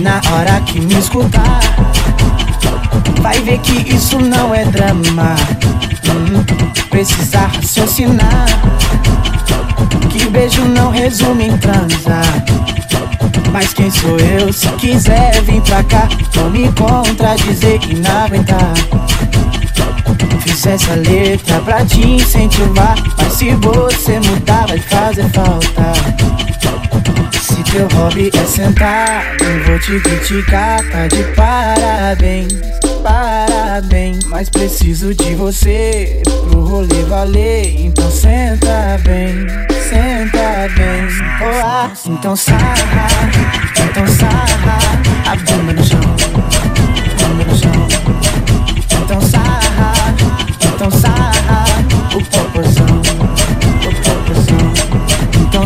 Na hora que me escutar, vai ver que isso não é drama. Hum, precisa raciocinar. Que beijo não resume em transar. Mas quem sou eu? Se quiser vir pra cá, não me contradizer e não aguentar. Fiz essa letra pra te incentivar. Mas se você mudar, vai fazer falta. Se teu hobby é sentar, eu vou te criticar. Tá de parabéns, parabéns. Mas preciso de você pro rolê valer. Então senta bem, senta bem. Ah, então sarra,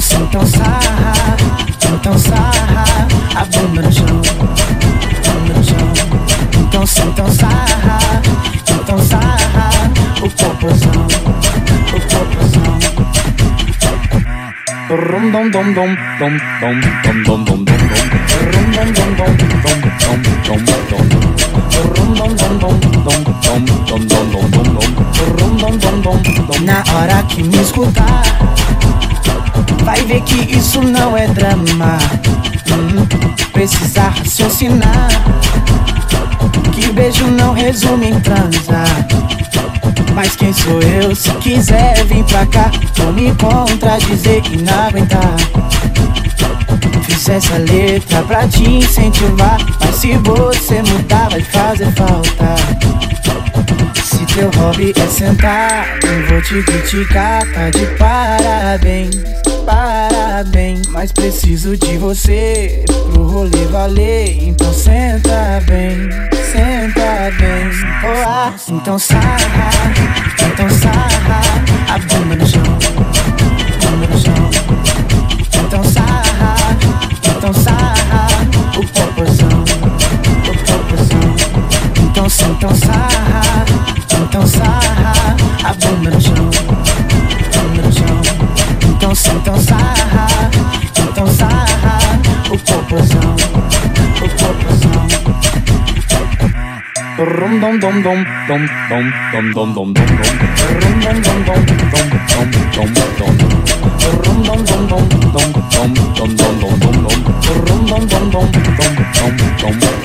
Então sim, então sarra, então sarra. A bunda no chão, bunda no chão. Então sim, então sarra, então sarra. O popozão, o popozão. Rum dum dum dum dum dum dum dum dum dum. Rum dum dum dum dum dum dum dum. Rum dum dum dum. Rum dum dum dum dum. Na hora que me escutar, vai ver que isso não é drama. Hum, precisa raciocinar. Que beijo não resume em transar. Mas quem sou eu? Se quiser vir pra cá, não me contradizer e não aguentar. Fiz essa letra pra te incentivar. Mas se você mudar, vai fazer falta. Se teu hobby é sentar, eu vou te criticar. Tá de parabéns, parabéns. Mas preciso de você pro rolê valer. Então senta bem, senta bem. Ah, então sarra, Então sarra, então sarra. O popozão, o popozão. Rum dum dum dum dum dum dum dum dum dum. Rum dum dum dum dum dum dum dum. Rum dum dum dum dum dum dum dum dum dum. Rum dum dum dum dum dum dum dum.